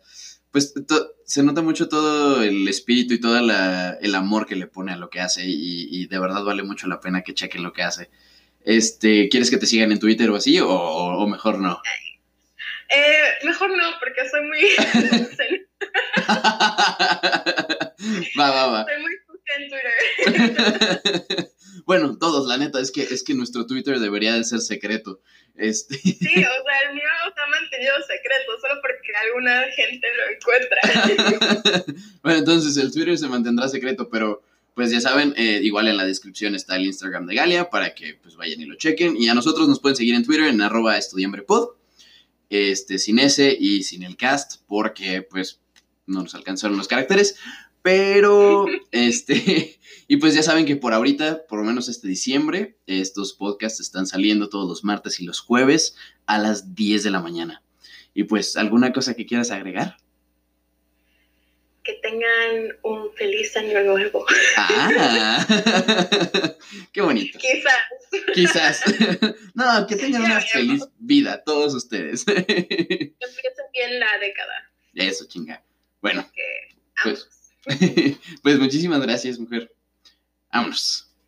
pues, to- se nota mucho todo el espíritu y todo la- el amor que le pone a lo que hace, y, y de verdad vale mucho la pena que chequen lo que hace. Este, ¿quieres que te sigan en Twitter o así, o, mejor no? Eh, mejor no, porque soy muy, soy [LAUGHS] [LAUGHS] va, va, va. muy sucia en Twitter. [LAUGHS] bueno, todos, la neta, es que, es que nuestro Twitter debería de ser secreto. Este, Sí, o sea, el mío está mantenido secreto, solo porque alguna gente lo encuentra. [LAUGHS] bueno, entonces el Twitter se mantendrá secreto, pero pues ya saben, eh, igual en la descripción está el Instagram de Galia para que pues vayan y lo chequen. Y a nosotros nos pueden seguir en Twitter en arroba estudiambrepod, este, sin S y sin el cast, porque pues no nos alcanzaron los caracteres. Pero, [LAUGHS] este, [LAUGHS] y pues ya saben que por ahorita, por lo menos este diciembre, estos podcasts están saliendo todos los martes y los jueves a las 10 de la mañana. Y pues, ¿alguna cosa que quieras agregar? que tengan un feliz año nuevo. Ah, [LAUGHS] qué bonito. Quizás. Quizás. No, que tengan Ya una feliz vida todos ustedes. Empiecen bien la década. Eso, chinga. Bueno, Que Pues. [LAUGHS] pues muchísimas gracias, mujer. Vámonos.